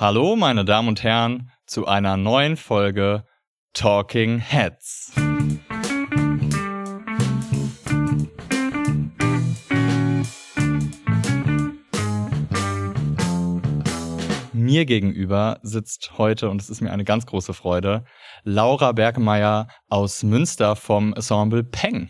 Hallo, meine Damen und Herren, zu einer neuen Folge Talking Heads. Mir gegenüber sitzt heute, und es ist mir eine ganz große Freude, Laura Bergmeier aus Münster vom Ensemble Peng.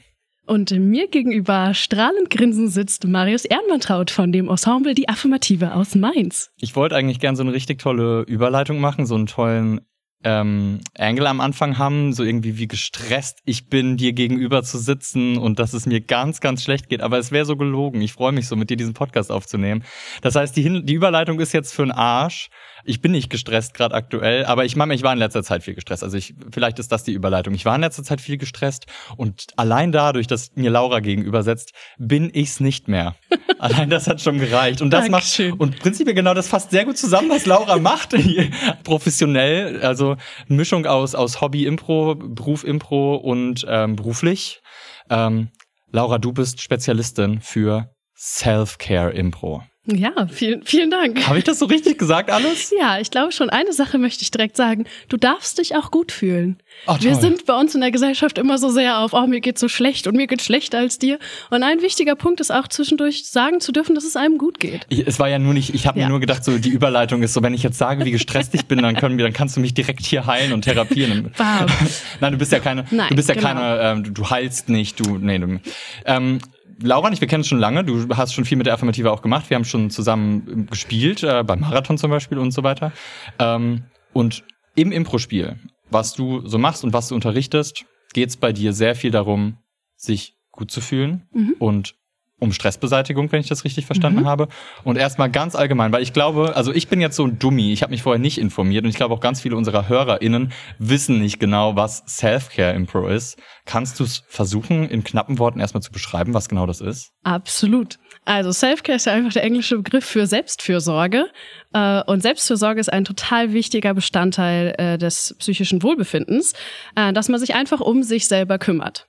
Und mir gegenüber strahlend grinsend sitzt Marius Ehrenmantraut von dem Ensemble Die Affirmative aus Mainz. Ich wollte eigentlich gern so eine richtig tolle Überleitung machen, so einen tollen ähm, Angle am Anfang haben, so irgendwie wie gestresst ich bin, dir gegenüber zu sitzen und dass es mir ganz, ganz schlecht geht. Aber es wäre so gelogen. Ich freue mich so, mit dir diesen Podcast aufzunehmen. Das heißt, die, Hin die Überleitung ist jetzt für einen Arsch. Ich bin nicht gestresst gerade aktuell, aber ich meine, ich war in letzter Zeit viel gestresst. Also ich, vielleicht ist das die Überleitung. Ich war in letzter Zeit viel gestresst und allein dadurch, dass mir Laura gegenüber setzt, bin ich's nicht mehr. allein das hat schon gereicht. Und das Dankeschön. macht, und prinzipiell genau das fasst sehr gut zusammen, was Laura macht. Professionell, also eine Mischung aus, aus Hobby-Impro, Beruf-Impro und ähm, beruflich. Ähm, Laura, du bist Spezialistin für Self-Care-Impro. Ja, vielen, vielen Dank. Habe ich das so richtig gesagt alles? Ja, ich glaube schon. Eine Sache möchte ich direkt sagen. Du darfst dich auch gut fühlen. Ach, Wir toll. sind bei uns in der Gesellschaft immer so sehr auf, oh, mir geht's so schlecht und mir geht's schlechter als dir. Und ein wichtiger Punkt ist auch zwischendurch sagen zu dürfen, dass es einem gut geht. Ich, es war ja nur nicht, ich habe Ja. mir nur gedacht, so die Überleitung ist so, wenn ich jetzt sage, wie gestresst ich bin, dann können wir, dann kannst du mich direkt hier heilen und therapieren. Nein, du bist ja keine, Nein, du bist ja genau. keine, ähm, du, du heilst nicht, du, nee, du, ähm, Laura und ich, wir kennen uns schon lange. Du hast schon viel mit der Affirmative auch gemacht. Wir haben schon zusammen gespielt, äh, beim Marathon zum Beispiel und so weiter. Ähm, und im Impro-Spiel, was du so machst und was du unterrichtest, geht's bei dir sehr viel darum, sich gut zu fühlen Mhm. und um Stressbeseitigung, wenn ich das richtig verstanden Mhm. habe. Und erstmal ganz allgemein, weil ich glaube, also ich bin jetzt so ein Dummi, ich habe mich vorher nicht informiert und ich glaube auch ganz viele unserer HörerInnen wissen nicht genau, was Self-Care-Impro ist. Kannst du es versuchen, in knappen Worten erstmal zu beschreiben, was genau das ist? Absolut. Also Self-Care ist ja einfach der englische Begriff für Selbstfürsorge. Äh, Und Selbstfürsorge ist ein total wichtiger Bestandteil äh, des psychischen Wohlbefindens, äh, dass man sich einfach um sich selber kümmert.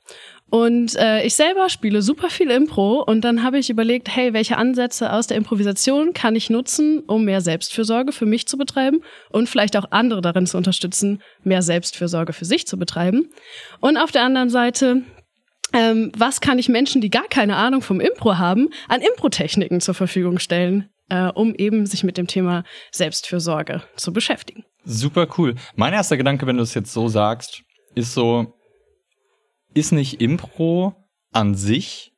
Und äh, ich selber spiele super viel Impro und dann habe ich überlegt, hey, welche Ansätze aus der Improvisation kann ich nutzen, um mehr Selbstfürsorge für mich zu betreiben und vielleicht auch andere darin zu unterstützen, mehr Selbstfürsorge für sich zu betreiben. Und auf der anderen Seite ähm, was kann ich Menschen, die gar keine Ahnung vom Impro haben, an Impro-Techniken zur Verfügung stellen, äh, um eben sich mit dem Thema Selbstfürsorge zu beschäftigen. Super cool. Mein erster Gedanke, wenn du es jetzt so sagst, ist so, ist nicht Impro an sich,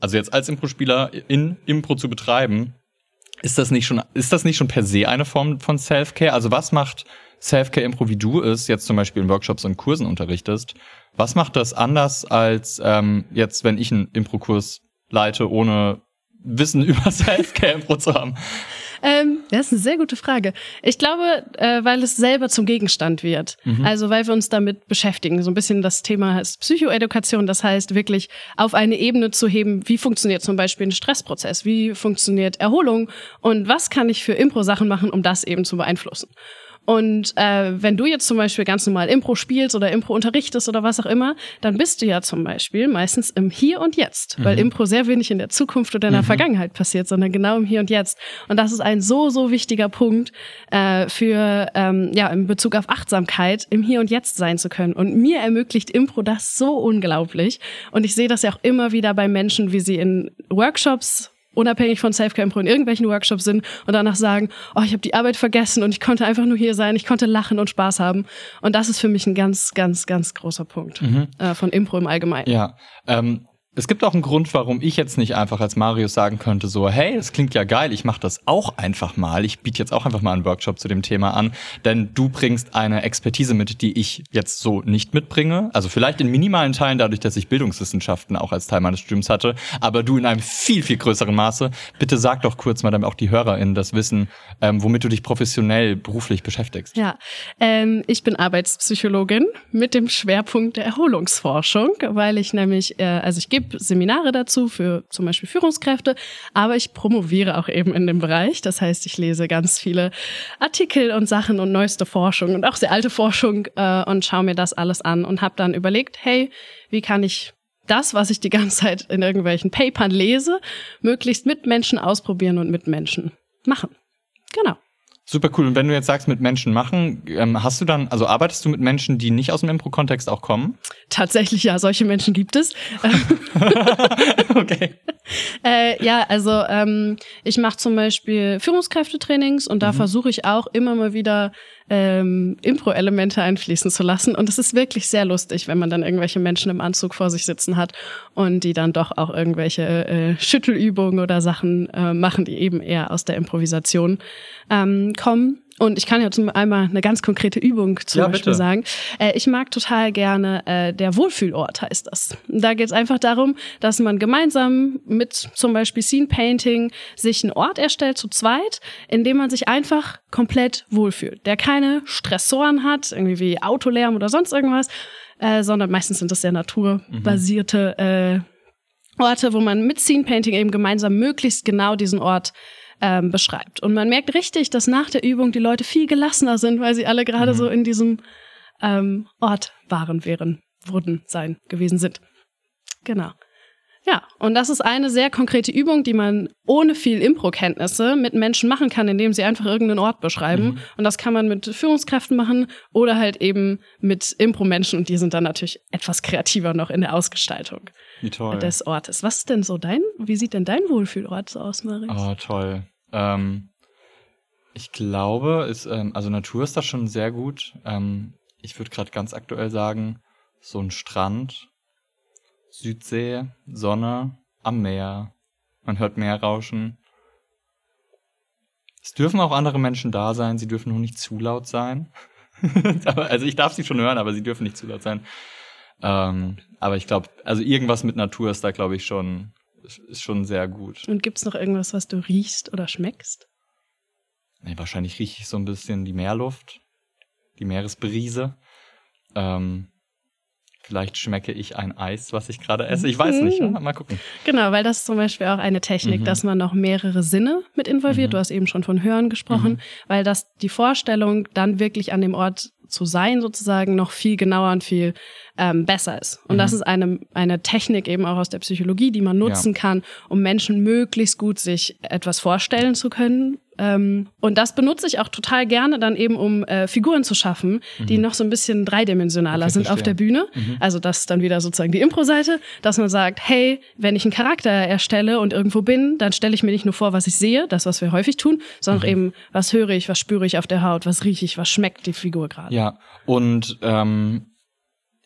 also jetzt als Impro-Spieler in Impro zu betreiben, ist das nicht schon, ist das nicht schon per se eine Form von Self-Care? Also was macht Self-Care-Impro, wie du es jetzt zum Beispiel in Workshops und Kursen unterrichtest? Was macht das anders als ähm, jetzt, wenn ich einen Impro-Kurs leite, ohne Wissen über Self-Care-Impro zu haben? Ähm, das ist eine sehr gute Frage. Ich glaube, äh, weil es selber zum Gegenstand wird. Also weil wir uns damit beschäftigen. So ein bisschen das Thema heißt Psychoedukation. Das heißt wirklich auf eine Ebene zu heben, wie funktioniert zum Beispiel ein Stressprozess, wie funktioniert Erholung und was kann ich für Impro-Sachen machen, um das eben zu beeinflussen. Und äh, wenn du jetzt zum Beispiel ganz normal Impro spielst oder Impro unterrichtest oder was auch immer, dann bist du ja zum Beispiel meistens im Hier und Jetzt, weil Impro sehr wenig in der Zukunft oder in der Vergangenheit passiert, sondern genau im Hier und Jetzt. Und das ist ein so, so wichtiger Punkt äh, für, ähm, ja, in Bezug auf Achtsamkeit, im Hier und Jetzt sein zu können. Und mir ermöglicht Impro das so unglaublich. Und ich sehe das ja auch immer wieder bei Menschen, wie sie in Workshops unabhängig von Impro in irgendwelchen Workshops sind und danach sagen, oh, ich habe die Arbeit vergessen und ich konnte einfach nur hier sein, ich konnte lachen und Spaß haben. Und das ist für mich ein ganz, ganz, ganz großer Punkt äh, von Impro im Allgemeinen. Ja, ähm, es gibt auch einen Grund, warum ich jetzt nicht einfach als Marius sagen könnte, so, hey, das klingt ja geil, ich mache das auch einfach mal. Ich biete jetzt auch einfach mal einen Workshop zu dem Thema an, denn du bringst eine Expertise mit, die ich jetzt so nicht mitbringe. Also vielleicht in minimalen Teilen, dadurch, dass ich Bildungswissenschaften auch als Teil meines Studiums hatte, aber du in einem viel, viel größeren Maße. Bitte sag doch kurz mal, damit auch die HörerInnen das wissen, ähm, womit du dich professionell beruflich beschäftigst. Ja, ähm, ich bin Arbeitspsychologin mit dem Schwerpunkt der Erholungsforschung, weil ich nämlich, äh, also ich gebe Seminare dazu für zum Beispiel Führungskräfte, aber ich promoviere auch eben in dem Bereich. Das heißt, ich lese ganz viele Artikel und Sachen und neueste Forschung und auch sehr alte Forschung äh, und schaue mir das alles an und habe dann überlegt, hey, wie kann ich das, was ich die ganze Zeit in irgendwelchen Papern lese, möglichst mit Menschen ausprobieren und mit Menschen machen. Genau. Super cool. Und wenn du jetzt sagst, mit Menschen machen, ähm, hast du dann, also arbeitest du mit Menschen, die nicht aus dem Impro-Kontext auch kommen? Tatsächlich ja, solche Menschen gibt es. okay. Äh, ja, also ähm, ich mache zum Beispiel Führungskräftetrainings und da mhm. versuche ich auch immer mal wieder ähm, Impro-Elemente einfließen zu lassen. Und es ist wirklich sehr lustig, wenn man dann irgendwelche Menschen im Anzug vor sich sitzen hat und die dann doch auch irgendwelche äh, Schüttelübungen oder Sachen äh, machen, die eben eher aus der Improvisation ähm, kommen. Und ich kann ja zum einmal eine ganz konkrete Übung zum ja, Beispiel bitte. sagen. Äh, ich mag total gerne, äh, der Wohlfühlort heißt das. Da geht es einfach darum, dass man gemeinsam mit zum Beispiel Scene Painting sich einen Ort erstellt zu zweit, in dem man sich einfach komplett wohlfühlt. Der keine Stressoren hat, irgendwie wie Autolärm oder sonst irgendwas, äh, sondern meistens sind das sehr naturbasierte mhm. äh, Orte, wo man mit Scene Painting eben gemeinsam möglichst genau diesen Ort ähm, beschreibt. Und man merkt richtig, dass nach der Übung die Leute viel gelassener sind, weil sie alle gerade mhm. so in diesem ähm, Ort waren, wären, wurden, sein, gewesen sind. Genau. Ja, und das ist eine sehr konkrete Übung, die man ohne viel Impro-Kenntnisse mit Menschen machen kann, indem sie einfach irgendeinen Ort beschreiben. Mhm. Und das kann man mit Führungskräften machen oder halt eben mit Impro-Menschen. Und die sind dann natürlich etwas kreativer noch in der Ausgestaltung des Ortes. Was ist denn so dein, wie sieht denn dein Wohlfühlort so aus, Maris? Oh, toll. Ähm, ich glaube, ist, ähm, also Natur ist da schon sehr gut. Ähm, ich würde gerade ganz aktuell sagen, so ein Strand Südsee, Sonne, am Meer. Man hört Meer rauschen. Es dürfen auch andere Menschen da sein, sie dürfen nur nicht zu laut sein. also ich darf sie schon hören, aber sie dürfen nicht zu laut sein. Ähm, aber ich glaube, also irgendwas mit Natur ist da, glaube ich, schon, ist schon sehr gut. Und gibt's noch irgendwas, was du riechst oder schmeckst? Nee, wahrscheinlich rieche ich so ein bisschen die Meerluft, die Meeresbrise. Ähm, Vielleicht schmecke ich ein Eis, was ich gerade esse. Ich weiß nicht. Ja? Mal gucken. Genau, weil das ist zum Beispiel auch eine Technik, mhm. dass man noch mehrere Sinne mit involviert. Mhm. Du hast eben schon von Hören gesprochen, mhm. weil das die Vorstellung, dann wirklich an dem Ort zu sein, sozusagen, noch viel genauer und viel ähm, besser ist. Und das mhm. ist eine, eine Technik eben auch aus der Psychologie, die man nutzen ja. kann, um Menschen möglichst gut sich etwas vorstellen zu können, ähm, und das benutze ich auch total gerne dann eben, um äh, Figuren zu schaffen, mhm. die noch so ein bisschen dreidimensionaler okay, sind verstehe. auf der Bühne. Mhm. Also das ist dann wieder sozusagen die Impro-Seite, dass man sagt, hey, wenn ich einen Charakter erstelle und irgendwo bin, dann stelle ich mir nicht nur vor, was ich sehe, das, was wir häufig tun, sondern mhm. eben, was höre ich, was spüre ich auf der Haut, was rieche ich, was schmeckt die Figur gerade. Ja, und ähm,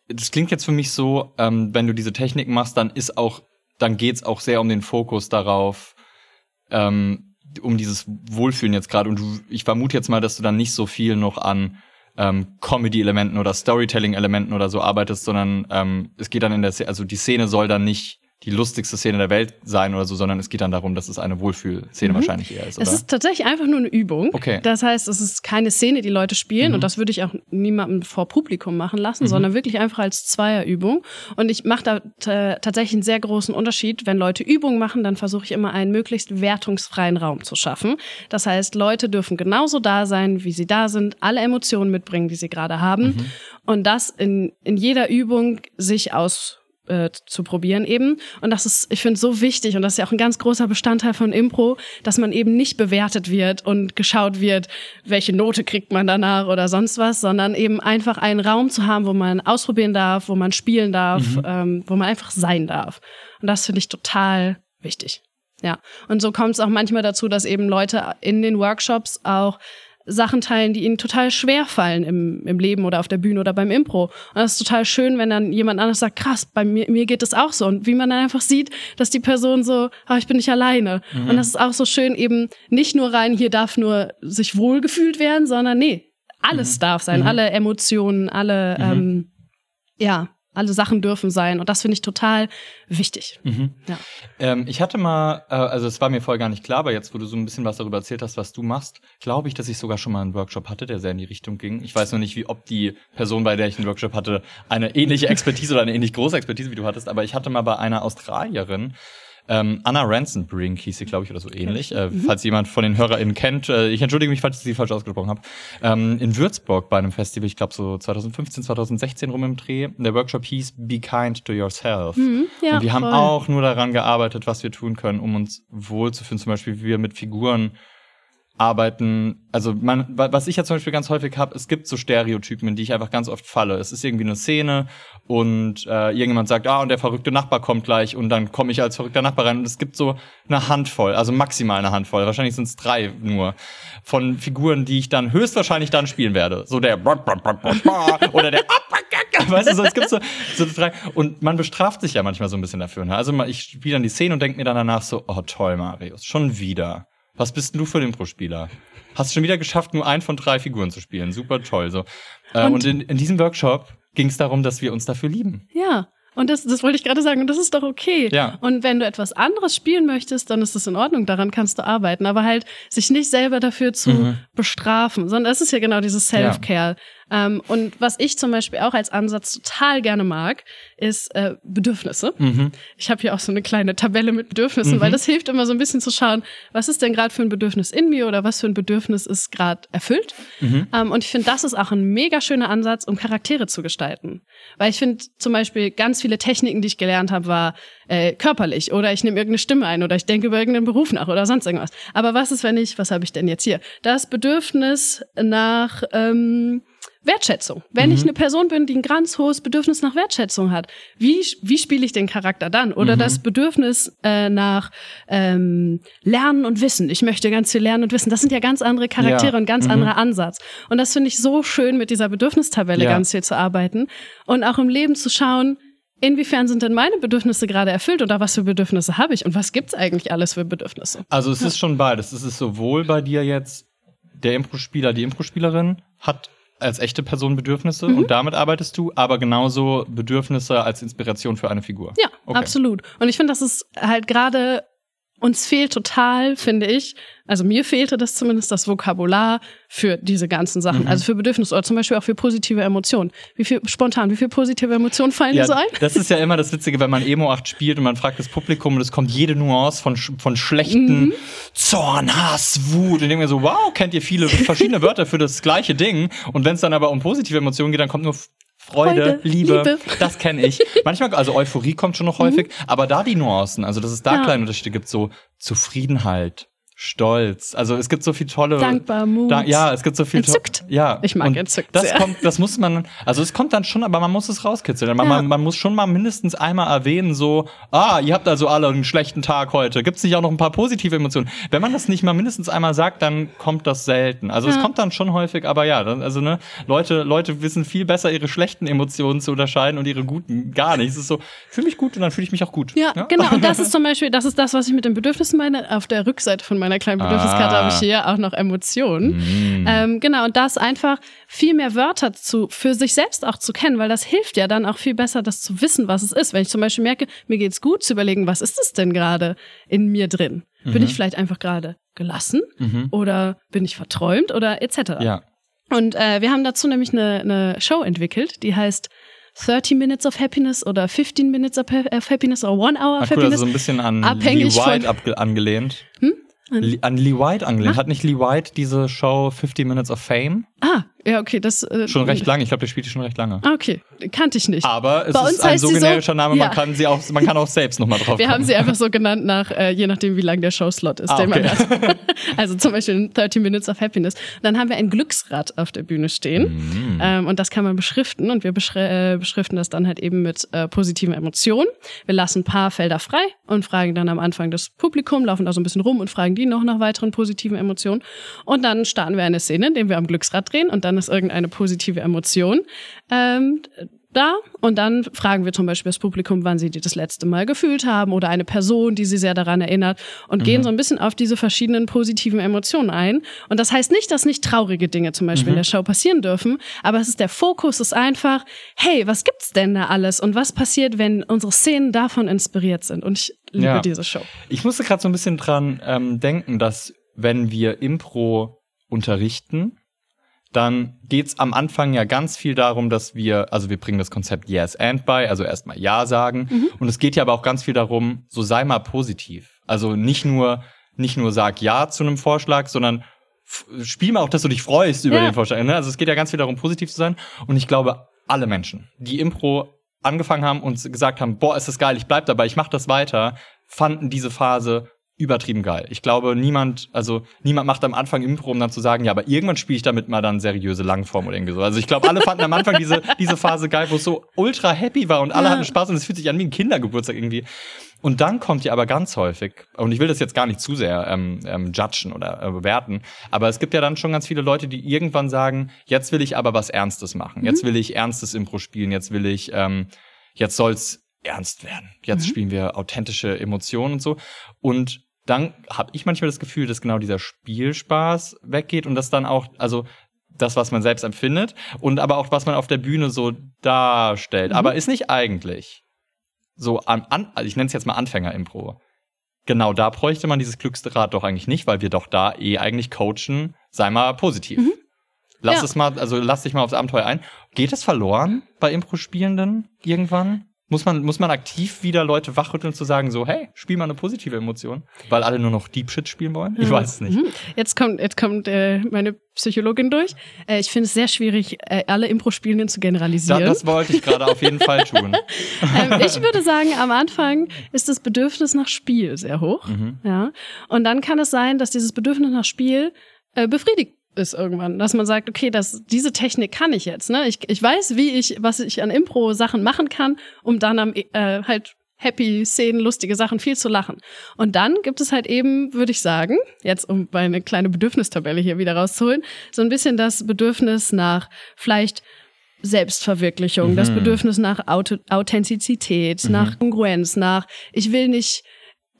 das klingt jetzt für mich so, ähm, wenn du diese Technik machst, dann ist auch, dann geht's auch sehr um den Fokus darauf, ähm, um dieses Wohlfühlen jetzt gerade. Und du, ich vermute jetzt mal, dass du dann nicht so viel noch an ähm, Comedy-Elementen oder Storytelling-Elementen oder so arbeitest, sondern ähm, es geht dann in der, Szene, also die Szene soll dann nicht die lustigste Szene der Welt sein oder so, sondern es geht dann darum, dass es eine Wohlfühlszene mhm. wahrscheinlich eher ist. Oder? Es ist tatsächlich einfach nur eine Übung. Okay. Das heißt, es ist keine Szene, die Leute spielen mhm. und das würde ich auch niemandem vor Publikum machen lassen, mhm. sondern wirklich einfach als Zweierübung. Und ich mache da tatsächlich einen sehr großen Unterschied. Wenn Leute Übungen machen, dann versuche ich immer einen möglichst wertungsfreien Raum zu schaffen. Das heißt, Leute dürfen genauso da sein, wie sie da sind, alle Emotionen mitbringen, die sie gerade haben. Mhm. Und das in, in jeder Übung sich aus äh, zu probieren eben. Und das ist, ich finde, so wichtig und das ist ja auch ein ganz großer Bestandteil von Impro, dass man eben nicht bewertet wird und geschaut wird, welche Note kriegt man danach oder sonst was, sondern eben einfach einen Raum zu haben, wo man ausprobieren darf, wo man spielen darf, mhm. ähm, wo man einfach sein darf. Und das finde ich total wichtig. Ja. Und so kommt es auch manchmal dazu, dass eben Leute in den Workshops auch Sachen teilen, die ihnen total schwer fallen im, im Leben oder auf der Bühne oder beim Impro. Und das ist total schön, wenn dann jemand anderes sagt, krass, bei mir, mir geht es auch so. Und wie man dann einfach sieht, dass die Person so, ah, ich bin nicht alleine. Mhm. Und das ist auch so schön, eben nicht nur rein, hier darf nur sich wohlgefühlt werden, sondern nee, alles mhm. darf sein, mhm. alle Emotionen, alle, mhm. ähm, ja, alle Sachen dürfen sein. Und das finde ich total wichtig. Mhm. Ja. Ähm, ich hatte mal, äh, also es war mir vorher gar nicht klar, aber jetzt, wo du so ein bisschen was darüber erzählt hast, was du machst, glaube ich, dass ich sogar schon mal einen Workshop hatte, der sehr in die Richtung ging. Ich weiß noch nicht, wie ob die Person, bei der ich einen Workshop hatte, eine ähnliche Expertise oder eine ähnlich große Expertise wie du hattest, aber ich hatte mal bei einer Australierin, ähm, Anna Ransonbrink hieß sie, glaube ich, oder so ähnlich. Äh, mhm. Falls jemand von den HörerInnen kennt, äh, ich entschuldige mich, falls ich sie falsch ausgesprochen habe. Ähm, in Würzburg bei einem Festival, ich glaube so 2015, 2016 rum im Dreh. Der Workshop hieß Be Kind to Yourself. Mhm, ja, Und wir voll. haben auch nur daran gearbeitet, was wir tun können, um uns wohlzufühlen. Zum Beispiel, wie wir mit Figuren arbeiten, also man, was ich ja zum Beispiel ganz häufig habe, es gibt so Stereotypen, in die ich einfach ganz oft falle. Es ist irgendwie eine Szene und äh, irgendjemand sagt, ah, und der verrückte Nachbar kommt gleich und dann komme ich als verrückter Nachbar rein und es gibt so eine Handvoll, also maximal eine Handvoll, wahrscheinlich sind es drei nur, von Figuren, die ich dann höchstwahrscheinlich dann spielen werde. So der oder der weißt du, so, es gibt so, so drei und man bestraft sich ja manchmal so ein bisschen dafür. Ne? Also ich spiele dann die Szene und denke mir dann danach so, oh toll, Marius, schon wieder. Was bist denn du für ein Impro-Spieler? Hast schon wieder geschafft, nur einen von drei Figuren zu spielen. Super toll. So. Äh, und, und in, in diesem Workshop ging es darum, dass wir uns dafür lieben. Ja. Und das, das wollte ich gerade sagen, und das ist doch okay. Ja. Und wenn du etwas anderes spielen möchtest, dann ist das in Ordnung, daran kannst du arbeiten. Aber halt sich nicht selber dafür zu mhm. bestrafen, sondern das ist ja genau dieses Self-Care. Ja. Ähm, und was ich zum Beispiel auch als Ansatz total gerne mag, ist äh, Bedürfnisse. Mhm. Ich habe hier auch so eine kleine Tabelle mit Bedürfnissen, mhm. weil das hilft immer so ein bisschen zu schauen, was ist denn gerade für ein Bedürfnis in mir oder was für ein Bedürfnis ist gerade erfüllt. Mhm. Ähm, und ich finde, das ist auch ein mega schöner Ansatz, um Charaktere zu gestalten. Weil ich finde zum Beispiel ganz viele Techniken, die ich gelernt habe, war äh, körperlich oder ich nehme irgendeine Stimme ein oder ich denke über irgendeinen Beruf nach oder sonst irgendwas. Aber was ist, wenn ich, was habe ich denn jetzt hier? Das Bedürfnis nach ähm, Wertschätzung. Wenn mhm. ich eine Person bin, die ein ganz hohes Bedürfnis nach Wertschätzung hat, wie, wie spiele ich den Charakter dann? Oder mhm. das Bedürfnis äh, nach ähm, Lernen und Wissen. Ich möchte ganz viel lernen und wissen. Das sind ja ganz andere Charaktere ja. und ganz mhm. anderer Ansatz. Und das finde ich so schön, mit dieser Bedürfnistabelle ja. ganz viel zu arbeiten und auch im Leben zu schauen, inwiefern sind denn meine Bedürfnisse gerade erfüllt oder was für Bedürfnisse habe ich und was gibt's eigentlich alles für Bedürfnisse? Also es ja. ist schon beides. Es ist sowohl bei dir jetzt der Impro-Spieler, die Impro-Spielerin hat als echte Person Bedürfnisse mhm. und damit arbeitest du, aber genauso Bedürfnisse als Inspiration für eine Figur. Ja, okay. absolut. Und ich finde, das ist halt gerade uns fehlt total, finde ich, also mir fehlte das zumindest das Vokabular für diese ganzen Sachen, mhm. also für Bedürfnisse oder zum Beispiel auch für positive Emotionen. Wie viel spontan, wie viel positive Emotionen fallen ja, dir so ein? Das ist ja immer das Witzige, wenn man Emo 8 spielt und man fragt das Publikum und es kommt jede Nuance von, von schlechten mhm. Zorn, Hass, Wut. Und denke mir so, wow, kennt ihr viele verschiedene Wörter für das gleiche Ding? Und wenn es dann aber um positive Emotionen geht, dann kommt nur Freude, Freude Liebe, Liebe, das kenne ich. Manchmal, also Euphorie kommt schon noch häufig, mhm. aber da die Nuancen, also dass es da ja. kleine Unterschiede gibt, so Zufriedenheit, Stolz. Also es gibt so viel tolle. Dankbar, Mut. Da, ja, es gibt so viel. Entzückt. Ja. Ich mag entzückt. Das sehr. kommt, das muss man. Also es kommt dann schon, aber man muss es rauskitzeln. Man, ja. man, man, muss schon mal mindestens einmal erwähnen, so, ah, ihr habt also alle einen schlechten Tag heute. Gibt es nicht auch noch ein paar positive Emotionen? Wenn man das nicht mal mindestens einmal sagt, dann kommt das selten. Also ja. es kommt dann schon häufig, aber ja, also ne, Leute, Leute wissen viel besser ihre schlechten Emotionen zu unterscheiden und ihre guten gar nicht. Es ist so, fühle mich gut und dann fühle ich mich auch gut. Ja, ja, genau. Und das ist zum Beispiel, das ist das, was ich mit den Bedürfnissen meine. Auf der Rückseite von meiner kleinen Bedürfniskarte ah. habe ich hier auch noch Emotionen. Mm. Ähm, genau, und das einfach viel mehr Wörter zu, für sich selbst auch zu kennen, weil das hilft ja dann auch viel besser, das zu wissen, was es ist. Wenn ich zum Beispiel merke, mir geht's gut, zu überlegen, was ist es denn gerade in mir drin? Mhm. Bin ich vielleicht einfach gerade gelassen mhm. oder bin ich verträumt oder etc. Ja. Und äh, wir haben dazu nämlich eine, eine Show entwickelt, die heißt 30 Minutes of Happiness oder 15 Minutes of Happiness oder One Hour of cool, Happiness. Also so ein bisschen an Lee White angelehnt. Hm? An Lee White angelehnt. Hat nicht Lee White diese Show 50 Minutes of Fame? Ah, ja, okay, das. Äh, schon recht lange. Ich glaube, der spielt die schon recht lange. Ah, okay, kannte ich nicht. Aber es Bei ist ein so generischer Name, ja. man kann sie auch, man kann auch selbst nochmal drauf Wir haben sie einfach so genannt nach, äh, je nachdem, wie lang der Showslot ist, ah, den okay. man hat. also zum Beispiel 30 Minutes of Happiness. Dann haben wir ein Glücksrad auf der Bühne stehen. Mhm. Ähm, und das kann man beschriften. Und wir beschri äh, beschriften das dann halt eben mit äh, positiven Emotionen. Wir lassen ein paar Felder frei und fragen dann am Anfang das Publikum, laufen da so ein bisschen rum und fragen die noch nach weiteren positiven Emotionen. Und dann starten wir eine Szene, in der wir am Glücksrad drehen und dann ist irgendeine positive Emotion ähm, da. Und dann fragen wir zum Beispiel das Publikum, wann sie die das letzte Mal gefühlt haben oder eine Person, die sie sehr daran erinnert und mhm. gehen so ein bisschen auf diese verschiedenen positiven Emotionen ein. Und das heißt nicht, dass nicht traurige Dinge zum Beispiel mhm. in der Show passieren dürfen, aber es ist der Fokus ist einfach, hey, was gibt's denn da alles und was passiert, wenn unsere Szenen davon inspiriert sind? Und ich liebe ja. diese Show. Ich musste gerade so ein bisschen dran ähm, denken, dass wenn wir Impro unterrichten, dann geht's am Anfang ja ganz viel darum, dass wir, also wir bringen das Konzept Yes and bei, also erstmal Ja sagen. Mhm. Und es geht ja aber auch ganz viel darum, so sei mal positiv. Also nicht nur, nicht nur sag Ja zu einem Vorschlag, sondern spiel mal auch, dass du dich freust über ja. den Vorschlag. Ne? Also es geht ja ganz viel darum, positiv zu sein. Und ich glaube, alle Menschen, die Impro angefangen haben und gesagt haben, boah, ist das geil, ich bleib dabei, ich mach das weiter, fanden diese Phase übertrieben geil. Ich glaube, niemand, also niemand macht am Anfang Impro, um dann zu sagen, ja, aber irgendwann spiele ich damit mal dann seriöse Langform oder irgendwie so. Also ich glaube, alle fanden am Anfang diese, diese Phase geil, wo es so ultra happy war und alle ja. hatten Spaß und es fühlt sich an wie ein Kindergeburtstag irgendwie. Und dann kommt ja aber ganz häufig, und ich will das jetzt gar nicht zu sehr ähm, ähm, judgen oder äh, bewerten, aber es gibt ja dann schon ganz viele Leute, die irgendwann sagen, jetzt will ich aber was Ernstes machen. Mhm. Jetzt will ich ernstes Impro spielen, jetzt will ich, ähm, jetzt soll's ernst werden. Jetzt mhm. spielen wir authentische Emotionen und so. Und dann habe ich manchmal das Gefühl, dass genau dieser Spielspaß weggeht und dass dann auch, also das, was man selbst empfindet und aber auch, was man auf der Bühne so darstellt. Mhm. Aber ist nicht eigentlich so an, an also ich nenne es jetzt mal Anfänger-Impro. Genau da bräuchte man dieses Glücksrad doch eigentlich nicht, weil wir doch da eh eigentlich coachen, sei mal positiv. Mhm. Lass ja. es mal, also lass dich mal aufs Abenteuer ein. Geht es verloren bei Impro-Spielenden irgendwann? Muss man, muss man aktiv wieder Leute wachrütteln zu sagen, so, hey, spiel mal eine positive Emotion, weil alle nur noch Deep Shit spielen wollen? Ich weiß es nicht. Mhm. Jetzt kommt, jetzt kommt äh, meine Psychologin durch. Äh, ich finde es sehr schwierig, äh, alle Impro-Spielenden zu generalisieren. Da, das wollte ich gerade auf jeden Fall tun. ähm, ich würde sagen, am Anfang ist das Bedürfnis nach Spiel sehr hoch. Mhm. Ja. Und dann kann es sein, dass dieses Bedürfnis nach Spiel äh, befriedigt ist irgendwann, dass man sagt, okay, das, diese Technik kann ich jetzt. Ne? Ich, ich weiß, wie ich, was ich an Impro-Sachen machen kann, um dann am äh, halt happy Szenen, lustige Sachen, viel zu lachen. Und dann gibt es halt eben, würde ich sagen, jetzt um meine kleine Bedürfnistabelle hier wieder rauszuholen, so ein bisschen das Bedürfnis nach vielleicht Selbstverwirklichung, mhm. das Bedürfnis nach Authentizität, mhm. nach Kongruenz, nach ich will nicht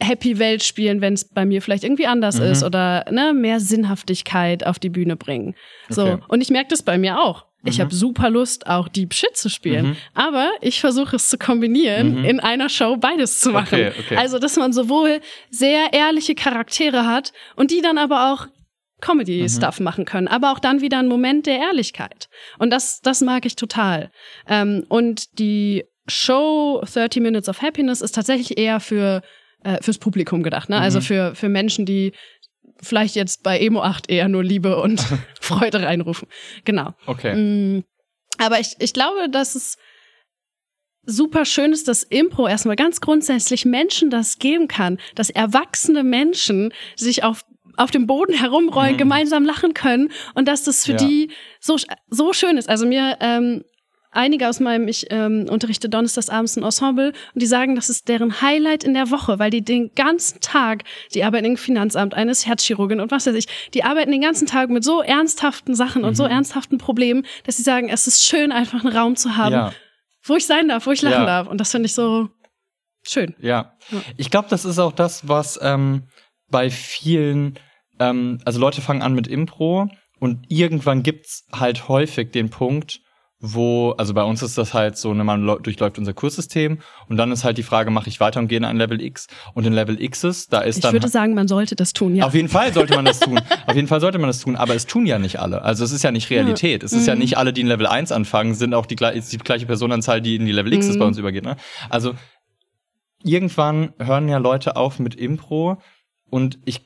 Happy Welt spielen, wenn es bei mir vielleicht irgendwie anders mhm. ist oder ne, mehr Sinnhaftigkeit auf die Bühne bringen. So okay. und ich merke das bei mir auch. Ich mhm. habe super Lust, auch Deep Shit zu spielen. Mhm. Aber ich versuche es zu kombinieren, mhm. in einer Show beides zu machen. Okay, okay. Also, dass man sowohl sehr ehrliche Charaktere hat und die dann aber auch Comedy-Stuff mhm. machen können, aber auch dann wieder ein Moment der Ehrlichkeit. Und das, das mag ich total. Ähm, und die Show 30 Minutes of Happiness ist tatsächlich eher für äh, fürs Publikum gedacht, ne? Also mhm. für, für Menschen, die vielleicht jetzt bei Emo 8 eher nur Liebe und Freude reinrufen. Genau. Okay. Mm, aber ich, ich glaube, dass es super schön ist, dass Impro erstmal ganz grundsätzlich Menschen das geben kann, dass erwachsene Menschen sich auf auf dem Boden herumrollen, mhm. gemeinsam lachen können und dass das für ja. die so so schön ist. Also mir ähm, einige aus meinem, ich ähm, unterrichte donnerstags abends ein Ensemble und die sagen, das ist deren Highlight in der Woche, weil die den ganzen Tag, die arbeiten im Finanzamt, eines Herzchirurgin und was weiß ich, die arbeiten den ganzen Tag mit so ernsthaften Sachen mhm. und so mhm. ernsthaften Problemen, dass sie sagen, es ist schön, einfach einen Raum zu haben, ja. wo ich sein darf, wo ich lachen ja. darf. Und das finde ich so schön. Ja. ja. Ich glaube, das ist auch das, was ähm, bei vielen, ähm, also Leute fangen an mit Impro und irgendwann gibt's halt häufig den Punkt, wo, also bei uns ist das halt so, ne, man durchläuft unser Kurssystem und dann ist halt die Frage, mache ich weiter und gehe in ein Level X? Und in Level Xs, da ist ich dann. Ich würde sagen, man sollte das tun, ja. Auf jeden Fall sollte man das tun. auf jeden Fall sollte man das tun, aber es tun ja nicht alle. Also es ist ja nicht Realität. Ja. Es ist mhm. ja nicht alle, die in Level 1 anfangen, sind auch die, die gleiche Personenzahl, die in die Level Xs mhm. bei uns übergeht. Ne? Also irgendwann hören ja Leute auf mit Impro und ich,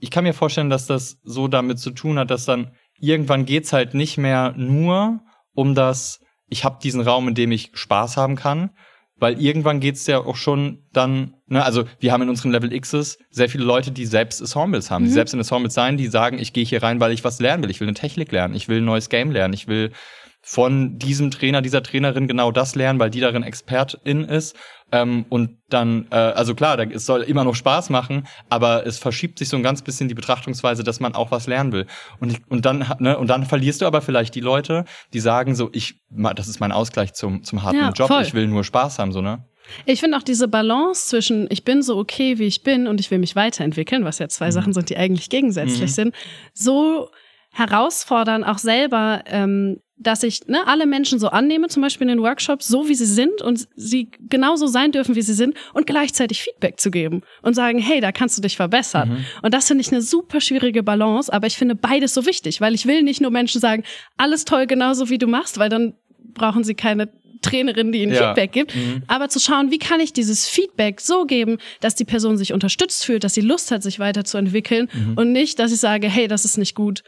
ich kann mir vorstellen, dass das so damit zu tun hat, dass dann irgendwann geht's halt nicht mehr nur um das, ich habe diesen Raum, in dem ich Spaß haben kann. Weil irgendwann geht's ja auch schon dann, ne, also wir haben in unseren Level Xs sehr viele Leute, die selbst Ensembles haben, mhm. die selbst in Ensembles sein, die sagen, ich gehe hier rein, weil ich was lernen will. Ich will eine Technik lernen, ich will ein neues Game lernen, ich will von diesem Trainer, dieser Trainerin genau das lernen, weil die darin Expertin ist. Ähm, und dann, äh, also klar, da, es soll immer noch Spaß machen, aber es verschiebt sich so ein ganz bisschen die Betrachtungsweise, dass man auch was lernen will. Und, ich, und dann, ne, und dann verlierst du aber vielleicht die Leute, die sagen so, ich, das ist mein Ausgleich zum, zum harten ja, Job, voll. ich will nur Spaß haben, so, ne? Ich finde auch diese Balance zwischen ich bin so okay, wie ich bin und ich will mich weiterentwickeln, was ja zwei mhm. Sachen sind, die eigentlich gegensätzlich mhm. sind, so herausfordern, auch selber ähm, dass ich ne, alle Menschen so annehme, zum Beispiel in den Workshops, so wie sie sind und sie genauso sein dürfen, wie sie sind und gleichzeitig Feedback zu geben und sagen, hey, da kannst du dich verbessern. Mhm. Und das finde ich eine super schwierige Balance, aber ich finde beides so wichtig, weil ich will nicht nur Menschen sagen, alles toll, genauso wie du machst, weil dann brauchen sie keine Trainerin, die ihnen ja. Feedback gibt, mhm. aber zu schauen, wie kann ich dieses Feedback so geben, dass die Person sich unterstützt fühlt, dass sie Lust hat, sich weiterzuentwickeln mhm. und nicht, dass ich sage, hey, das ist nicht gut,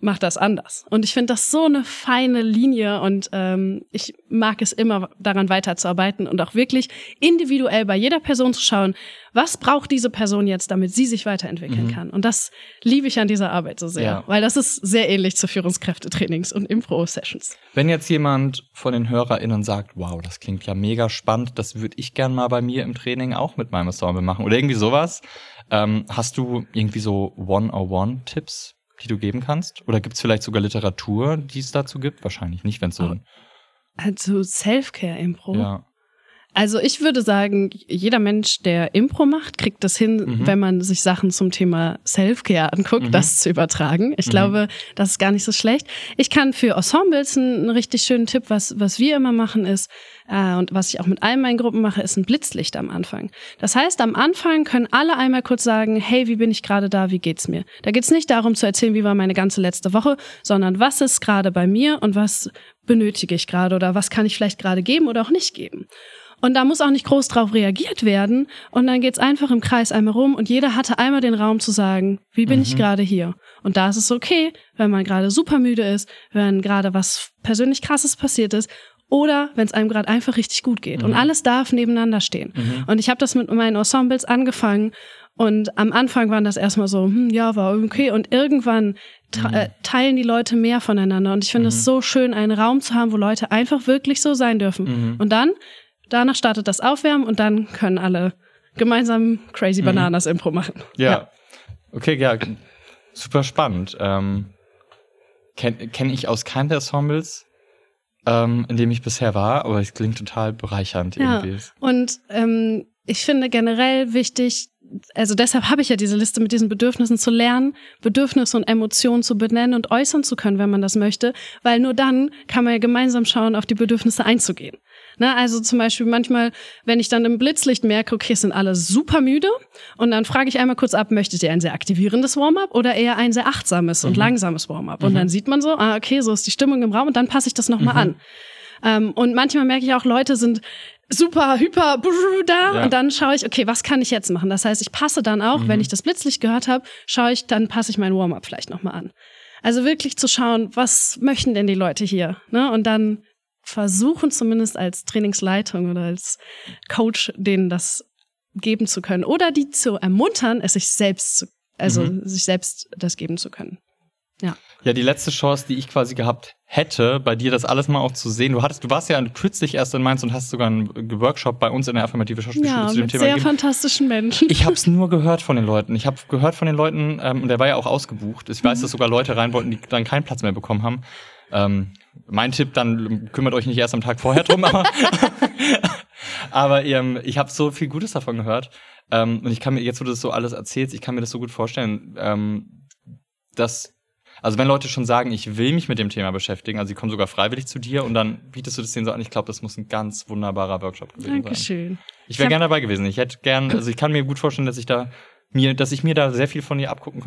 mach das anders. Und ich finde das so eine feine Linie und ähm, ich mag es immer, daran weiterzuarbeiten und auch wirklich individuell bei jeder Person zu schauen, was braucht diese Person jetzt, damit sie sich weiterentwickeln mhm. kann. Und das liebe ich an dieser Arbeit so sehr, ja. weil das ist sehr ähnlich zu Führungskräftetrainings und Impro-Sessions. Wenn jetzt jemand von den HörerInnen sagt, wow, das klingt ja mega spannend, das würde ich gern mal bei mir im Training auch mit meinem Ensemble machen oder irgendwie sowas, ähm, hast du irgendwie so One-on-One-Tipps die du geben kannst? Oder gibt es vielleicht sogar Literatur, die es dazu gibt? Wahrscheinlich nicht, wenn es so. Also Self-Care-Impro. Ja. Also ich würde sagen, jeder Mensch, der Impro macht, kriegt das hin, mhm. wenn man sich Sachen zum Thema Self-Care anguckt, mhm. das zu übertragen. Ich mhm. glaube, das ist gar nicht so schlecht. Ich kann für Ensembles einen, richtig schönen Tipp, was, was wir immer machen, ist, äh, und was ich auch mit allen meinen Gruppen mache, ist ein Blitzlicht am Anfang. Das heißt, am Anfang können alle einmal kurz sagen, hey, wie bin ich gerade da, wie geht's mir? Da geht's nicht darum zu erzählen, wie war meine ganze letzte Woche, sondern was ist gerade bei mir und was benötige ich gerade oder was kann ich vielleicht gerade geben oder auch nicht geben. Und da muss auch nicht groß drauf reagiert werden. Und dann geht's einfach im Kreis einmal rum und jeder hatte einmal den Raum zu sagen, wie bin mhm. ich gerade hier? Und da ist es okay, wenn man gerade super müde ist, wenn gerade was persönlich krasses passiert ist oder wenn es einem gerade einfach richtig gut geht. Mhm. Und alles darf nebeneinander stehen. Mhm. Und ich habe das mit meinen Ensembles angefangen und am Anfang waren das erstmal so, hm, ja, war okay. Und irgendwann mhm. äh, teilen die Leute mehr voneinander. Und ich finde es mhm. so schön, einen Raum zu haben, wo Leute einfach wirklich so sein dürfen. Mhm. Und dann Danach startet das Aufwärmen und dann können alle gemeinsam Crazy mhm. Bananas mhm. Impro machen. Ja. ja. Okay, ja. Super spannend. Ähm, Kenne kenn ich aus keinem der Ensembles, ähm, in dem ich bisher war, aber es klingt total bereichernd ja. irgendwie. Und ähm, ich finde generell wichtig, also deshalb habe ich ja diese Liste mit diesen Bedürfnissen zu lernen, Bedürfnisse und Emotionen zu benennen und äußern zu können, wenn man das möchte, weil nur dann kann man ja gemeinsam schauen, auf die Bedürfnisse einzugehen. Ne, also zum Beispiel manchmal, wenn ich dann im Blitzlicht merke, okay, es sind alle super müde und dann frage ich einmal kurz ab, möchtet ihr ein sehr aktivierendes Warm-up oder eher ein sehr achtsames mhm. und langsames Warm-up? Und mhm. dann sieht man so, ah, okay, so ist die Stimmung im Raum und dann passe ich das nochmal mhm. an. Ähm, und manchmal merke ich auch, Leute sind super hyper da ja. und dann schaue ich, okay, was kann ich jetzt machen? Das heißt, ich passe dann auch, mhm. wenn ich das Blitzlicht gehört habe, schaue ich, dann passe ich mein Warm-up vielleicht nochmal an. Also wirklich zu schauen, was möchten denn die Leute hier? Ne? Und dann versuchen zumindest als Trainingsleitung oder als Coach denen das geben zu können oder die zu ermuntern, es sich selbst zu, also mhm. sich selbst das geben zu können. Ja. Ja, die letzte Chance, die ich quasi gehabt hätte, bei dir das alles mal auch zu sehen. Du hattest, du warst ja kürzlich erst in Mainz und hast sogar einen Workshop bei uns in der affirmative Schauspielschule ja, zu dem mit Thema sehr gegeben. fantastischen Menschen. Ich habe es nur gehört von den Leuten. Ich habe gehört von den Leuten, ähm, und der war ja auch ausgebucht. Ich weiß, mhm. dass sogar Leute rein wollten, die dann keinen Platz mehr bekommen haben. Ähm, mein Tipp, dann kümmert euch nicht erst am Tag vorher drum, aber, aber ähm, ich habe so viel Gutes davon gehört. Ähm, und ich kann mir, jetzt wo du das so alles erzählst, ich kann mir das so gut vorstellen, ähm, dass, also wenn Leute schon sagen, ich will mich mit dem Thema beschäftigen, also sie kommen sogar freiwillig zu dir und dann bietest du das denen so an, ich glaube, das muss ein ganz wunderbarer Workshop gewesen Dankeschön. sein. Ich wäre gerne dabei gewesen. Ich hätte gern, also ich kann mir gut vorstellen, dass ich da mir, dass ich mir da sehr viel von dir abgucken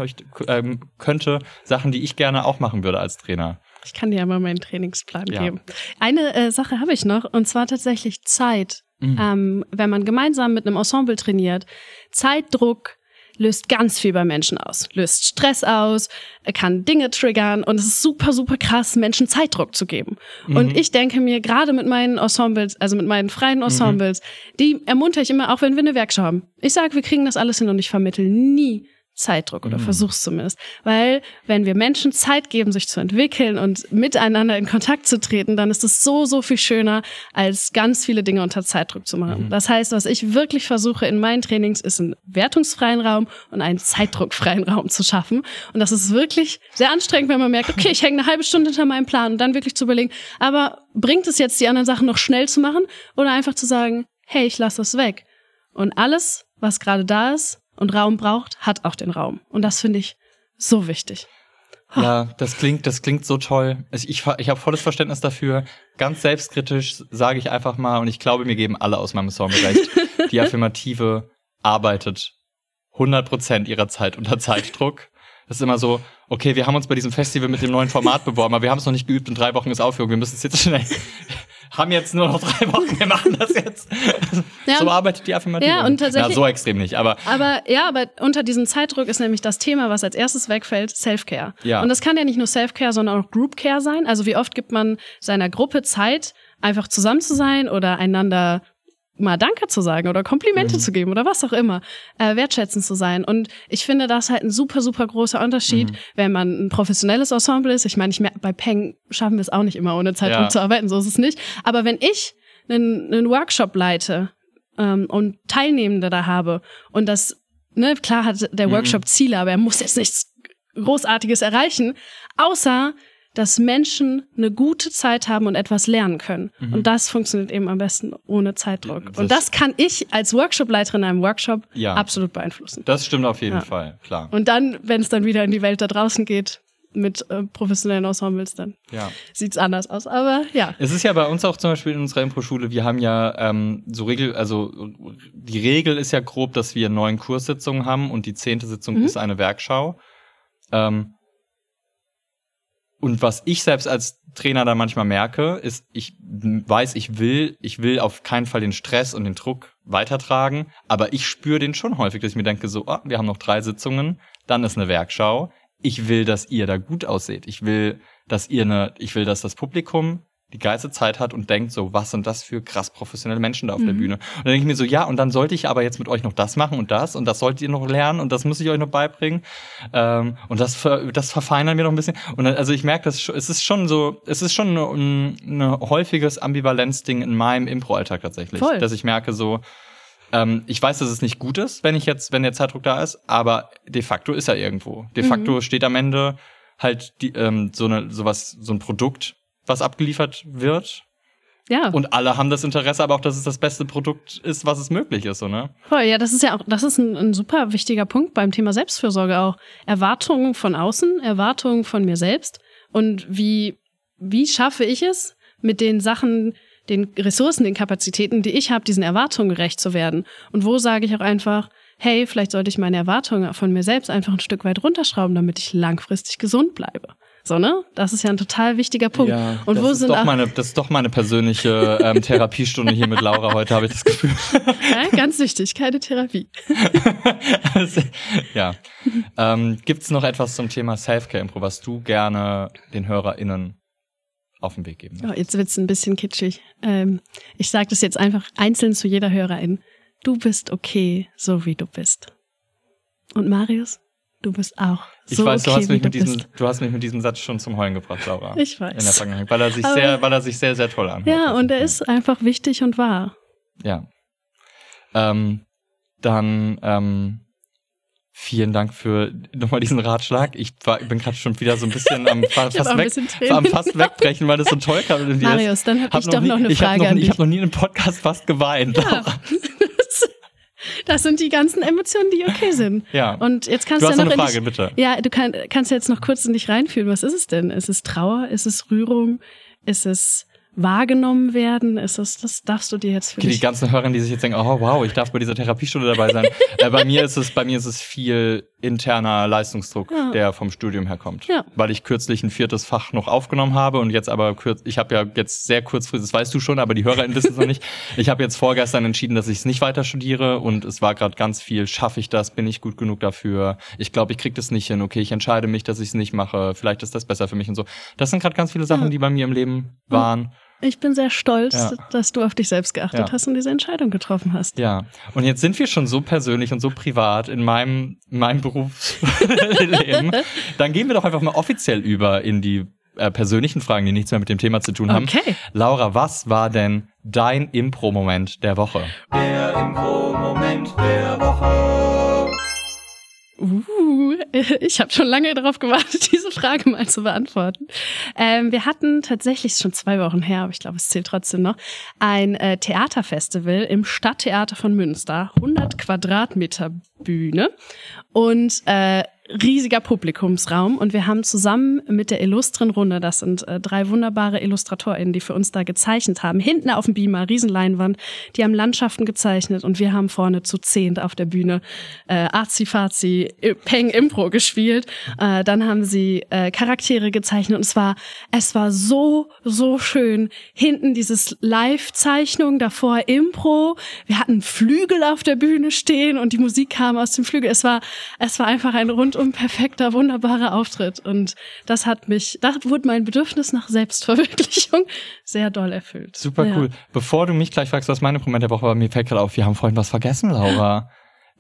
ähm, könnte, Sachen, die ich gerne auch machen würde als Trainer. Ich kann dir ja mal meinen Trainingsplan ja. geben. Eine äh, Sache habe ich noch, und zwar tatsächlich Zeit. Mhm. Ähm, wenn man gemeinsam mit einem Ensemble trainiert, Zeitdruck löst ganz viel bei Menschen aus. Löst Stress aus, kann Dinge triggern und es ist super, super krass, Menschen Zeitdruck zu geben. Mhm. Und ich denke mir, gerade mit meinen Ensembles, also mit meinen freien mhm. Ensembles, mhm. die ermuntere ich immer, auch wenn wir eine Werkschau haben. Ich sage, wir kriegen das alles hin und ich vermittel nie Zeitdruck oder mhm. versuch's zumindest. Weil wenn wir Menschen Zeit geben, sich zu entwickeln und miteinander in Kontakt zu treten, dann ist es so, so viel schöner, als ganz viele Dinge unter Zeitdruck zu machen. Mhm. Das heißt, was ich wirklich versuche in meinen Trainings, ist einen wertungsfreien Raum und einen zeitdruckfreien Raum zu schaffen. Und das ist wirklich sehr anstrengend, wenn man merkt, okay, ich hänge eine halbe Stunde hinter meinem Plan und dann wirklich zu überlegen, aber bringt es jetzt, die anderen Sachen noch schnell zu machen oder einfach zu sagen, hey, ich lasse das weg. Und alles, was gerade da ist, und Raum braucht, hat auch den Raum. Und das finde ich so wichtig. Ja, das klingt, das klingt so toll. Ich, ich, ich habe volles Verständnis dafür. Ganz selbstkritisch sage ich einfach mal, und ich glaube, mir geben alle aus meinem Song recht, die Affirmative arbeitet 100% ihrer Zeit unter Zeitdruck. Das ist immer so, okay, wir haben uns bei diesem Festival mit dem neuen Format beworben, aber wir haben es noch nicht geübt, in drei Wochen ist Aufführung, wir müssen es jetzt schnell haben jetzt nur noch drei Wochen, wir machen das jetzt. Ja, so arbeitet die Affirmative. Ja, und tatsächlich. Ja, so extrem nicht, aber. Aber ja, aber unter diesem Zeitdruck ist nämlich das Thema, was als erstes wegfällt, Self-Care. Ja. Und das kann ja nicht nur Self-Care, sondern auch Group-Care sein. Also wie oft gibt man seiner Gruppe Zeit, einfach zusammen zu sein oder einander mal Danke zu sagen oder Komplimente mhm. zu geben oder was auch immer, äh, wertschätzend zu sein. Und ich finde das halt ein super, super großer Unterschied, mhm. wenn man ein professionelles Ensemble ist. Ich meine, ich merke, bei Peng schaffen wir es auch nicht immer ohne Zeitdruck ja. zu arbeiten, so ist es nicht. Aber wenn ich einen, einen Workshop leite ähm, und Teilnehmende da habe und das, ne, klar hat der mhm. Workshop Ziele, aber er muss jetzt nichts Großartiges erreichen, außer dass Menschen eine gute Zeit haben und etwas lernen können. Mhm. Und das funktioniert eben am besten ohne Zeitdruck. Das und das kann ich als Workshopleiterin in einem Workshop ja. absolut beeinflussen. Das stimmt auf jeden ja. Fall, klar. Und dann, wenn es dann wieder in die Welt da draußen geht, mit äh, professionellen Ensembles, dann ja. sieht's anders aus. Aber ja. Es ist ja bei uns auch zum Beispiel in unserer Impro-Schule, wir haben ja ähm, so Regel, also die Regel ist ja grob, dass wir neun Kurssitzungen haben und die zehnte Sitzung mhm. ist eine Werkschau. Ähm, und was ich selbst als Trainer da manchmal merke, ist, ich weiß, ich will, ich will auf keinen Fall den Stress und den Druck weitertragen, aber ich spüre den schon häufig, dass ich mir denke, so, oh, wir haben noch drei Sitzungen, dann ist eine Werkschau. Ich will, dass ihr da gut ausseht. Ich will, dass ihr eine, ich will, dass das Publikum die geilste Zeit hat und denkt so, was sind das für krass professionelle Menschen da auf mhm. der Bühne? Und dann denke ich mir so, ja, und dann sollte ich aber jetzt mit euch noch das machen und das und das solltet ihr noch lernen und das muss ich euch noch beibringen. Ähm, und das, das verfeinern wir noch ein bisschen. Und dann, also ich merke, das, es ist schon so, es ist schon ein, ein häufiges Ambivalenzding in meinem Impro-Alltag tatsächlich. Voll. Dass ich merke so, ähm, ich weiß, dass es nicht gut ist, wenn ich jetzt, wenn der Zeitdruck da ist, aber de facto ist er irgendwo. De facto mhm. steht am Ende halt die, ähm, so eine, sowas, so ein Produkt, was abgeliefert wird. Ja. Und alle haben das Interesse, aber auch, dass es das beste Produkt ist, was es möglich ist, so, ne? Voll, ja, das ist ja auch, das ist ein, ein super wichtiger Punkt beim Thema Selbstfürsorge auch. Erwartungen von außen, Erwartungen von mir selbst. Und wie, wie schaffe ich es, mit den Sachen, den Ressourcen, den Kapazitäten, die ich habe, diesen Erwartungen gerecht zu werden? Und wo sage ich auch einfach, hey, vielleicht sollte ich meine Erwartungen von mir selbst einfach ein Stück weit runterschrauben, damit ich langfristig gesund bleibe. So, ne? Das ist ja ein total wichtiger Punkt. Ja, und das wo ist sind doch meine, das ist doch meine persönliche ähm, Therapiestunde hier mit Laura heute, habe ich das Gefühl. Ja, ganz wichtig, keine Therapie. ja. Ähm, Gibt es noch etwas zum Thema Self-Care-Impro, was du gerne den HörerInnen auf den Weg geben Oh, jetzt wird's ein bisschen kitschig. Ähm, ich sage das jetzt einfach einzeln zu jeder Hörerin. Du bist okay, so wie du bist. Und Marius, du bist auch ich weiß, okay, du, hast mich mit diesem, du hast mich mit diesem Satz schon zum Heulen gebracht, Laura. Ich weiß. In der Vergangenheit, weil er sich, sehr, weil er sich sehr, sehr toll anhört. Ja, und er ist einfach wichtig und wahr. Ja. Ähm, dann ähm, vielen Dank für nochmal diesen Ratschlag. Ich war, bin gerade schon wieder so ein bisschen am, fast, weg, am fast wegbrechen, weil das so toll kam. Marius, dann habe hab ich doch nie, noch eine Frage ich an dich. Ich habe noch nie in einem Podcast fast geweint. Ja. Das sind die ganzen Emotionen, die okay sind. Ja. Und jetzt kannst du hast ja noch eine Frage, bitte. Ja, du kann, kannst jetzt noch kurz in dich reinfühlen. Was ist es denn? Ist es Trauer? Ist es Rührung? Ist es wahrgenommen werden? Ist das, das darfst du dir jetzt für okay, Die ganzen Hörer, die sich jetzt denken, oh wow, ich darf bei dieser Therapiestunde dabei sein. äh, bei mir ist es, bei mir ist es viel interner Leistungsdruck, ja. der vom Studium herkommt. Ja. Weil ich kürzlich ein viertes Fach noch aufgenommen habe und jetzt aber kurz, ich habe ja jetzt sehr kurzfristig, das weißt du schon, aber die HörerInnen wissen es noch nicht. Ich habe jetzt vorgestern entschieden, dass ich es nicht weiter studiere und es war gerade ganz viel, schaffe ich das, bin ich gut genug dafür? Ich glaube, ich krieg das nicht hin. Okay, ich entscheide mich, dass ich es nicht mache. Vielleicht ist das besser für mich und so. Das sind gerade ganz viele Sachen, ja. die bei mir im Leben waren. Ich bin sehr stolz, ja. dass du auf dich selbst geachtet ja. hast und diese Entscheidung getroffen hast. Ja, und jetzt sind wir schon so persönlich und so privat in meinem, meinem Berufsleben. Dann gehen wir doch einfach mal offiziell über in die äh, persönlichen Fragen, die nichts mehr mit dem Thema zu tun haben. Okay. Laura, was war denn dein Impro-Moment der Woche? Der Impro-Moment der Woche. Uh, ich habe schon lange darauf gewartet, diese Frage mal zu beantworten. Ähm, wir hatten tatsächlich schon zwei Wochen her, aber ich glaube, es zählt trotzdem noch, ein äh, Theaterfestival im Stadttheater von Münster, 100 Quadratmeter Bühne und äh, riesiger Publikumsraum und wir haben zusammen mit der Illustren Runde, das sind äh, drei wunderbare IllustratorInnen, die für uns da gezeichnet haben, hinten auf dem Beamer, Riesenleinwand, die haben Landschaften gezeichnet und wir haben vorne zu zehnt auf der Bühne äh, Azi-Fazi, Peng Impro gespielt. Äh, dann haben sie äh, Charaktere gezeichnet und es war, es war so, so schön. Hinten dieses Live-Zeichnung, davor Impro. Wir hatten Flügel auf der Bühne stehen und die Musik kam aus dem Flügel. Es war, es war einfach ein rundum perfekter, wunderbarer Auftritt. Und das hat mich, da wurde mein Bedürfnis nach Selbstverwirklichung sehr doll erfüllt. Super ja. cool. Bevor du mich gleich fragst, was meine Moment der Woche war, mir fällt gerade auf, wir haben vorhin was vergessen, Laura.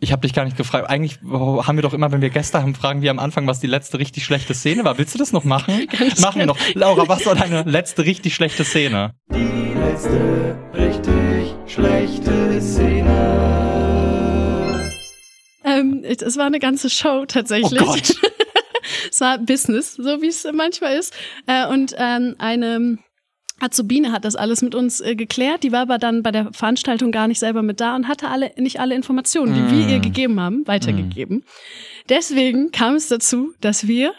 Ich habe dich gar nicht gefragt. Eigentlich haben wir doch immer, wenn wir Gäste haben, fragen wir am Anfang, was die letzte richtig schlechte Szene war. Willst du das noch machen? machen wir noch. Laura, was war deine letzte richtig schlechte Szene? Die letzte richtig schlechte Szene. Ähm, es war eine ganze Show tatsächlich. Oh Gott. es war Business, so wie es manchmal ist. Äh, und ähm, eine Azubine hat das alles mit uns äh, geklärt. Die war aber dann bei der Veranstaltung gar nicht selber mit da und hatte alle nicht alle Informationen, die mm. wir ihr gegeben haben, weitergegeben. Mm. Deswegen kam es dazu, dass wir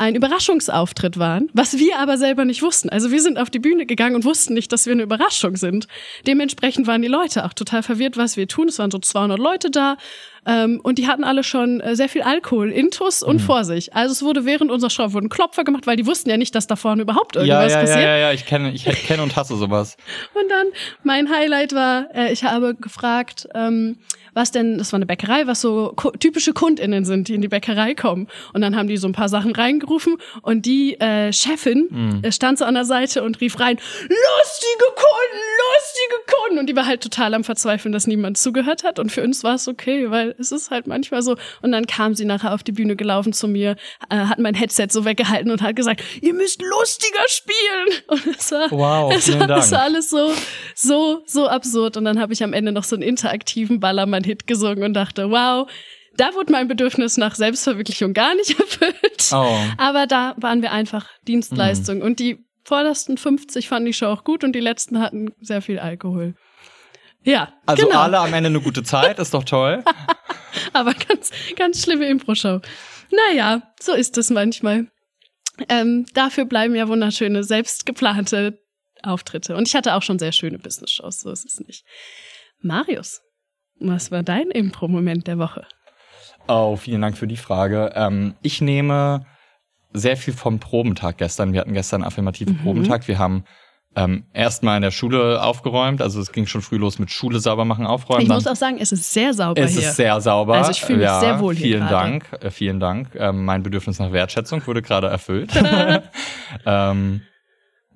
ein Überraschungsauftritt waren, was wir aber selber nicht wussten. Also wir sind auf die Bühne gegangen und wussten nicht, dass wir eine Überraschung sind. Dementsprechend waren die Leute auch total verwirrt, was wir tun. Es waren so 200 Leute da ähm, und die hatten alle schon äh, sehr viel Alkohol, Intus und mhm. vor sich. Also es wurde während unserer Show wurden Klopfer gemacht, weil die wussten ja nicht, dass da vorne überhaupt irgendwas ja, ja, passiert. Ja, ja, ja, ich kenne, ich kenne und hasse sowas. und dann mein Highlight war, äh, ich habe gefragt, ähm, was denn, das war eine Bäckerei, was so typische KundInnen sind, die in die Bäckerei kommen. Und dann haben die so ein paar Sachen reingerufen und die äh, Chefin mm. stand so an der Seite und rief rein, lustige Kunden, lustige Kunden. Und die war halt total am Verzweifeln, dass niemand zugehört hat. Und für uns war es okay, weil es ist halt manchmal so. Und dann kam sie nachher auf die Bühne gelaufen zu mir, äh, hat mein Headset so weggehalten und hat gesagt, ihr müsst lustiger spielen. Und es war, wow, es war, es war alles so, so, so absurd. Und dann habe ich am Ende noch so einen interaktiven Ballermann Hit gesungen und dachte, wow, da wurde mein Bedürfnis nach Selbstverwirklichung gar nicht erfüllt. Oh. Aber da waren wir einfach Dienstleistung. Mhm. Und die vordersten 50 fanden die Show auch gut und die letzten hatten sehr viel Alkohol. Ja. Also genau. alle am Ende eine gute Zeit, ist doch toll. Aber ganz, ganz schlimme Impro-Show. Naja, so ist es manchmal. Ähm, dafür bleiben ja wunderschöne, selbstgeplante Auftritte. Und ich hatte auch schon sehr schöne Business-Shows, so ist es nicht. Marius, was war dein Impro-Moment der Woche? Oh, vielen Dank für die Frage. Ähm, ich nehme sehr viel vom Probentag gestern. Wir hatten gestern einen affirmativen mhm. Probentag. Wir haben ähm, erstmal in der Schule aufgeräumt. Also es ging schon früh los mit Schule sauber machen, aufräumen. Ich muss auch sagen, es ist sehr sauber es hier. Es ist sehr sauber. Also ich fühle mich ja, sehr wohl hier Vielen Dank, äh, vielen Dank. Ähm, mein Bedürfnis nach Wertschätzung wurde gerade erfüllt. ähm,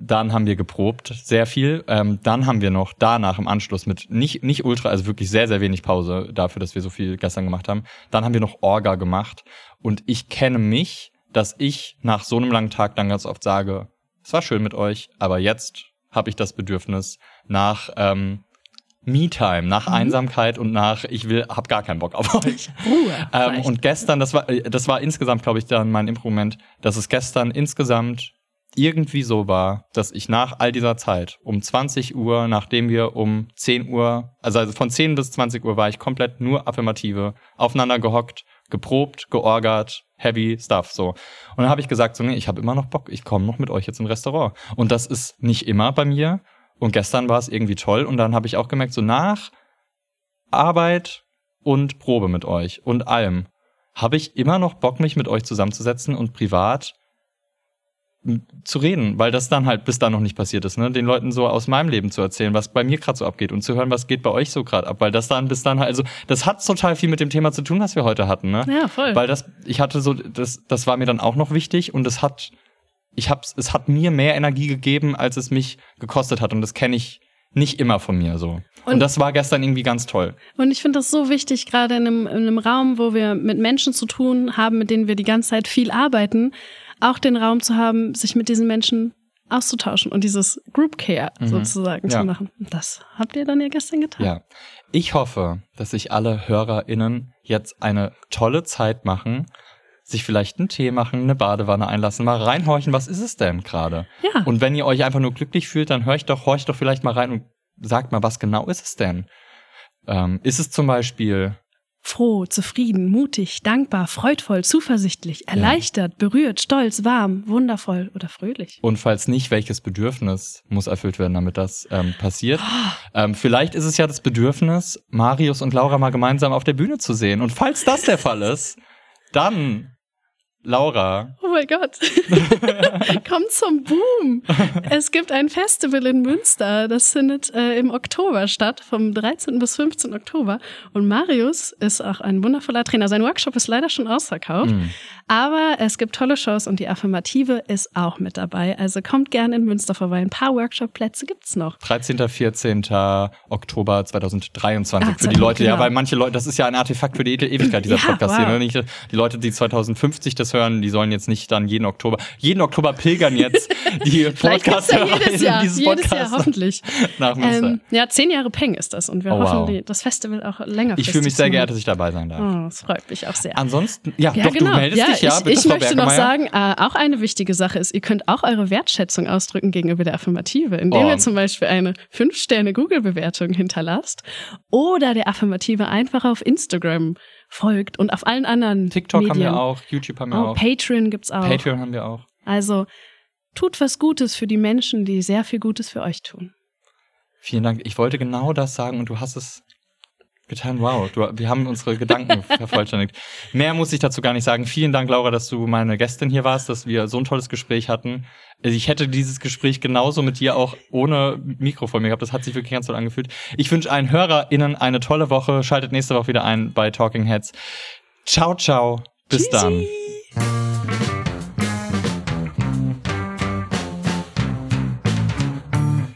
dann haben wir geprobt, sehr viel. Ähm, dann haben wir noch danach im Anschluss mit nicht, nicht ultra, also wirklich sehr, sehr wenig Pause dafür, dass wir so viel gestern gemacht haben. Dann haben wir noch Orga gemacht. Und ich kenne mich, dass ich nach so einem langen Tag dann ganz oft sage, es war schön mit euch, aber jetzt habe ich das Bedürfnis nach ähm, Me-Time, nach mhm. Einsamkeit und nach ich will, hab gar keinen Bock auf euch. Ruhe. Ähm, und gestern, das war, das war insgesamt, glaube ich, dann mein Improvement, dass es gestern insgesamt irgendwie so war, dass ich nach all dieser Zeit um 20 Uhr, nachdem wir um 10 Uhr, also, also von 10 bis 20 Uhr war ich komplett nur Affirmative, aufeinander gehockt, geprobt, georgert, heavy stuff so. Und dann habe ich gesagt, so, nee, ich habe immer noch Bock, ich komme noch mit euch jetzt in Restaurant. Und das ist nicht immer bei mir. Und gestern war es irgendwie toll. Und dann habe ich auch gemerkt, so nach Arbeit und Probe mit euch und allem habe ich immer noch Bock, mich mit euch zusammenzusetzen und privat zu reden, weil das dann halt bis da noch nicht passiert ist, ne? Den Leuten so aus meinem Leben zu erzählen, was bei mir gerade so abgeht und zu hören, was geht bei euch so gerade ab, weil das dann bis dann halt, also das hat total viel mit dem Thema zu tun, was wir heute hatten, ne? Ja, voll. Weil das, ich hatte so, das, das war mir dann auch noch wichtig und es hat, ich hab's, es hat mir mehr Energie gegeben, als es mich gekostet hat und das kenne ich nicht immer von mir so. Und, und, das war gestern irgendwie ganz toll. Und ich finde das so wichtig, gerade in einem, in einem Raum, wo wir mit Menschen zu tun haben, mit denen wir die ganze Zeit viel arbeiten, auch den Raum zu haben, sich mit diesen Menschen auszutauschen und dieses Group Care mhm. sozusagen ja. zu machen. Das habt ihr dann ja gestern getan. Ja. Ich hoffe, dass sich alle HörerInnen jetzt eine tolle Zeit machen, sich vielleicht einen Tee machen, eine Badewanne einlassen, mal reinhorchen, was ist es denn gerade? Ja. Und wenn ihr euch einfach nur glücklich fühlt, dann hört doch, horcht doch vielleicht mal rein und sagt mal, was genau ist es denn? Ähm, ist es zum Beispiel froh, zufrieden, mutig, dankbar, freudvoll, zuversichtlich, erleichtert, ja. berührt, stolz, warm, wundervoll oder fröhlich. Und falls nicht, welches Bedürfnis muss erfüllt werden, damit das ähm, passiert? Oh. Ähm, vielleicht ist es ja das Bedürfnis, Marius und Laura mal gemeinsam auf der Bühne zu sehen. Und falls das der Fall ist, dann Laura. Oh mein Gott. Kommt zum Boom. Es gibt ein Festival in Münster. Das findet äh, im Oktober statt, vom 13. bis 15. Oktober. Und Marius ist auch ein wundervoller Trainer. Sein Workshop ist leider schon ausverkauft. Mm. Aber es gibt tolle Shows und die Affirmative ist auch mit dabei. Also kommt gerne in Münster vorbei. Ein paar Workshop-Plätze gibt's noch. 13. 14. Oktober 2023 ah, für die Leute. Genau. Ja, weil manche Leute, das ist ja ein Artefakt für die Ewigkeit, dieser ja, Podcast wow. hier. Ne? Die Leute, die 2050 das hören, die sollen jetzt nicht dann jeden Oktober, jeden Oktober pilgern jetzt die Podcasts ja jedes Jahr, dieses jedes Jahr hoffentlich. Nach Münster. Ähm, ja, zehn Jahre Peng ist das und wir oh, hoffen, wow. das Festival auch länger. Ich fühle mich sehr geehrt, dass ich dabei sein darf. Oh, das freut mich auch sehr. Ansonsten, ja, ja doch, genau. du meldest ja, dich, ja. Ich, ich möchte noch sagen, äh, auch eine wichtige Sache ist, ihr könnt auch eure Wertschätzung ausdrücken gegenüber der Affirmative, indem oh. ihr zum Beispiel eine 5-Sterne-Google-Bewertung hinterlasst oder der Affirmative einfach auf Instagram folgt und auf allen anderen TikTok Medien. haben wir auch, YouTube haben wir oh, auch. Patreon gibt's auch. Patreon haben wir auch. Also tut was Gutes für die Menschen, die sehr viel Gutes für euch tun. Vielen Dank. Ich wollte genau das sagen und du hast es getan. Wow, du, wir haben unsere Gedanken vervollständigt. Mehr muss ich dazu gar nicht sagen. Vielen Dank, Laura, dass du meine Gästin hier warst, dass wir so ein tolles Gespräch hatten. Ich hätte dieses Gespräch genauso mit dir auch ohne Mikrofon mir gehabt. Das hat sich wirklich ganz toll angefühlt. Ich wünsche allen HörerInnen eine tolle Woche. Schaltet nächste Woche wieder ein bei Talking Heads. Ciao, ciao. Bis Tschüssi. dann.